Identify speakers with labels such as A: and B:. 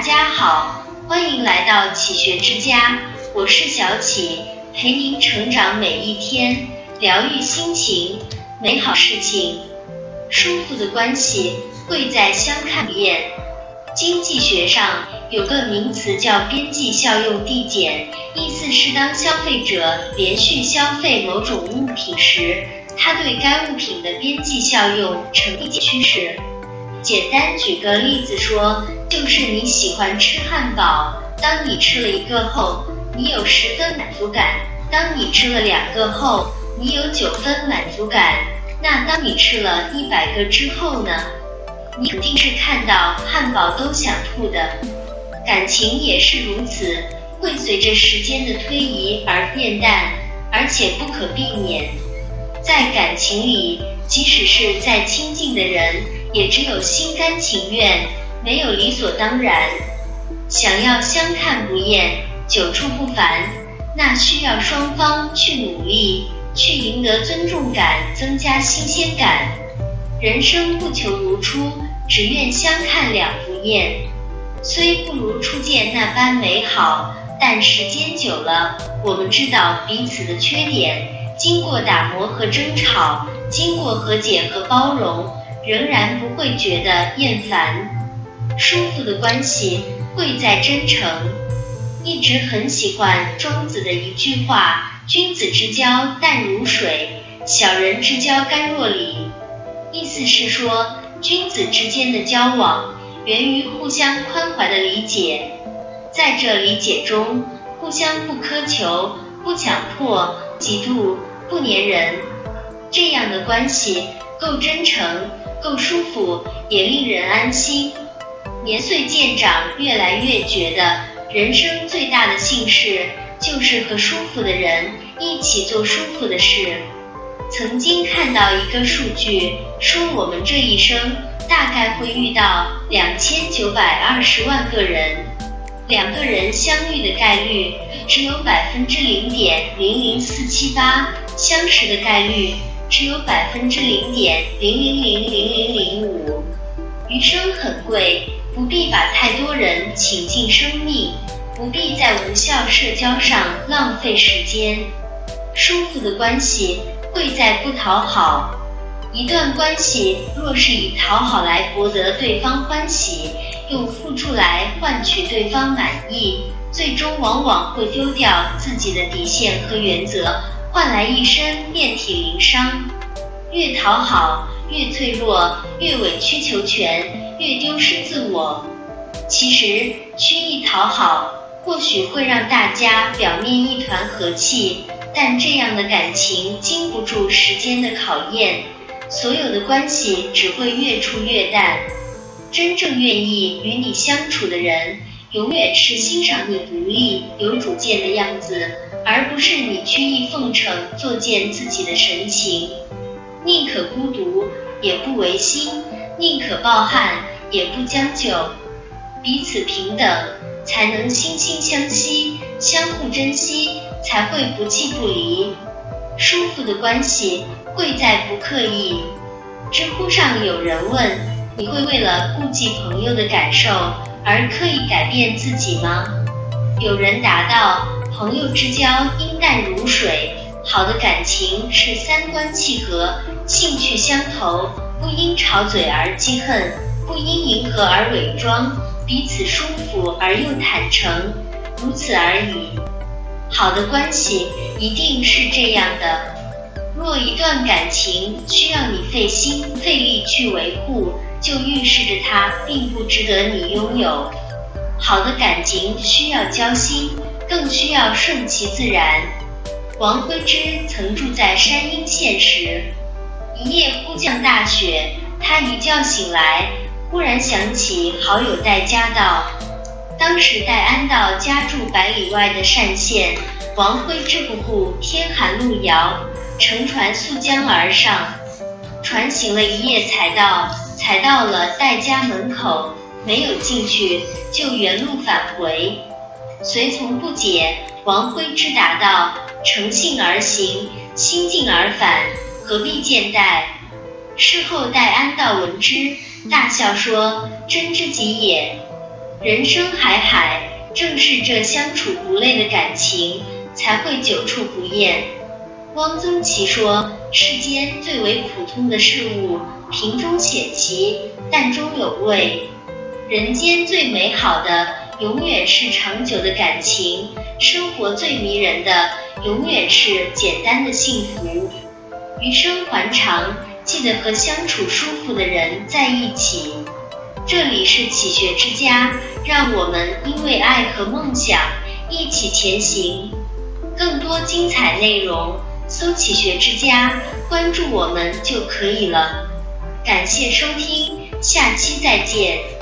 A: 大家好，欢迎来到启学之家，我是小启，陪您成长每一天，疗愈心情，美好事情。舒服的关系贵在相看不厌。经济学上有个名词叫边际效用递减，意思是当消费者连续消费某种物品时，他对该物品的边际效用呈递减趋势。简单举个例子说，就是你喜欢吃汉堡，当你吃了一个后，你有十分满足感；当你吃了两个后，你有九分满足感。那当你吃了一百个之后呢？你肯定是看到汉堡都想吐的。感情也是如此，会随着时间的推移而变淡，而且不可避免。在感情里，即使是再亲近的人。也只有心甘情愿，没有理所当然。想要相看不厌，久处不烦，那需要双方去努力，去赢得尊重感，增加新鲜感。人生不求如初，只愿相看两不厌。虽不如初见那般美好，但时间久了，我们知道彼此的缺点，经过打磨和争吵，经过和解和包容。仍然不会觉得厌烦，舒服的关系贵在真诚。一直很喜欢庄子的一句话：“君子之交淡如水，小人之交甘若醴。”意思是说，君子之间的交往源于互相宽怀的理解，在这理解中，互相不苛求、不强迫、嫉妒、不粘人，这样的关系够真诚。够舒服，也令人安心。年岁渐长，越来越觉得人生最大的幸事，就是和舒服的人一起做舒服的事。曾经看到一个数据，说我们这一生大概会遇到两千九百二十万个人，两个人相遇的概率只有百分之零点零零四七八，相识的概率。只有百分之零点零零零零零零五，余生很贵，不必把太多人请进生命，不必在无效社交上浪费时间。舒服的关系贵在不讨好。一段关系若是以讨好来博得对方欢喜，用付出来换取对方满意，最终往往会丢掉自己的底线和原则。换来一身遍体鳞伤，越讨好越脆弱，越委曲求全越丢失自我。其实曲意讨好或许会让大家表面一团和气，但这样的感情经不住时间的考验，所有的关系只会越处越淡。真正愿意与你相处的人，永远是欣赏你独立有主见的样子。而不是你曲意奉承、作践自己的神情，宁可孤独也不违心，宁可抱憾也不将就，彼此平等才能惺惺相惜，相互珍惜才会不弃不离。舒服的关系贵在不刻意。知乎上有人问：你会为了顾及朋友的感受而刻意改变自己吗？有人答道。朋友之交应淡如水，好的感情是三观契合，兴趣相投，不因吵嘴而记恨，不因迎合而伪装，彼此舒服而又坦诚，如此而已。好的关系一定是这样的。若一段感情需要你费心费力去维护，就预示着它并不值得你拥有。好的感情需要交心。更需要顺其自然。王徽之曾住在山阴县时，一夜忽降大雪，他一觉醒来，忽然想起好友戴家道。当时戴安道家住百里外的单县，王徽之不顾天寒路遥，乘船溯江而上。船行了一夜才到，才到了戴家门口，没有进去，就原路返回。随从不解，王徽之答道：“乘兴而行，心静而返，何必见戴？”事后戴安道闻之，大笑说：“真知己也。”人生海海，正是这相处不累的感情，才会久处不厌。汪曾祺说：“世间最为普通的事物，瓶中显奇，淡中有味；人间最美好的，永远是长久的感情；生活最迷人的，永远是简单的幸福。余生还长，记得和相处舒服的人在一起。”这里是启学之家，让我们因为爱和梦想一起前行。更多精彩内容，搜“起学之家”，关注我们就可以了。感谢收听，下期再见。